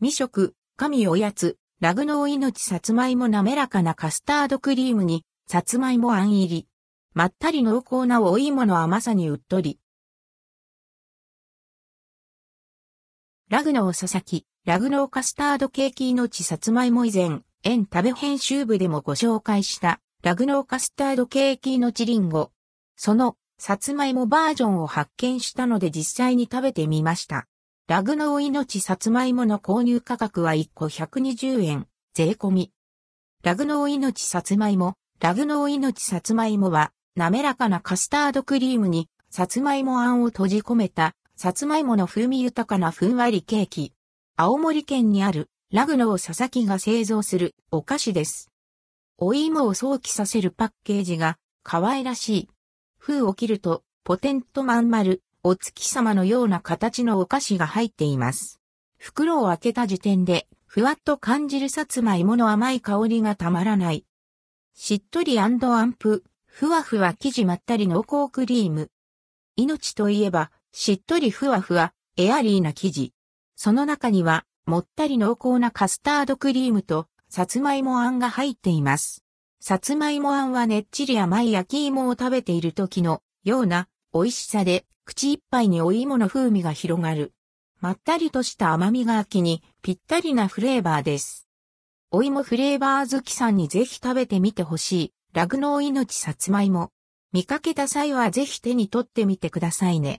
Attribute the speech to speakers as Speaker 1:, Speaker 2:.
Speaker 1: 未食、神おやつ、ラグノー命さつまいも滑らかなカスタードクリームに、さつまいもあん入り。まったり濃厚なお芋の甘さにうっとり。ラグノー佐々木、ラグノーカスタードケーキ命さつまいも以前、園食べ編集部でもご紹介した、ラグノーカスタードケーキ命リンゴ。その、さつまいもバージョンを発見したので実際に食べてみました。ラグノー命さつまいもの購入価格は1個120円、税込み。ラグノー命さつまいも、ラグノー命さつまいもは、滑らかなカスタードクリームに、さつまいもあんを閉じ込めた、さつまいもの風味豊かなふんわりケーキ。青森県にある、ラグノー佐々木が製造するお菓子です。お芋を想起させるパッケージが、可愛らしい。封を切ると、ポテントまん丸、お月様のような形のお菓子が入っています。袋を開けた時点で、ふわっと感じるさつまいもの甘い香りがたまらない。しっとりアンプ、ふわふわ生地まったり濃厚クリーム。命といえば、しっとりふわふわ、エアリーな生地。その中には、もったり濃厚なカスタードクリームと、さつまいもあんが入っています。さつまいもあんはねっちり甘い焼き芋を食べている時のような美味しさで、口いっぱいにお芋の風味が広がる。まったりとした甘みが秋にぴったりなフレーバーです。お芋フレーバー好きさんにぜひ食べてみてほしい、ラグノー命さつまいも。見かけた際はぜひ手に取ってみてくださいね。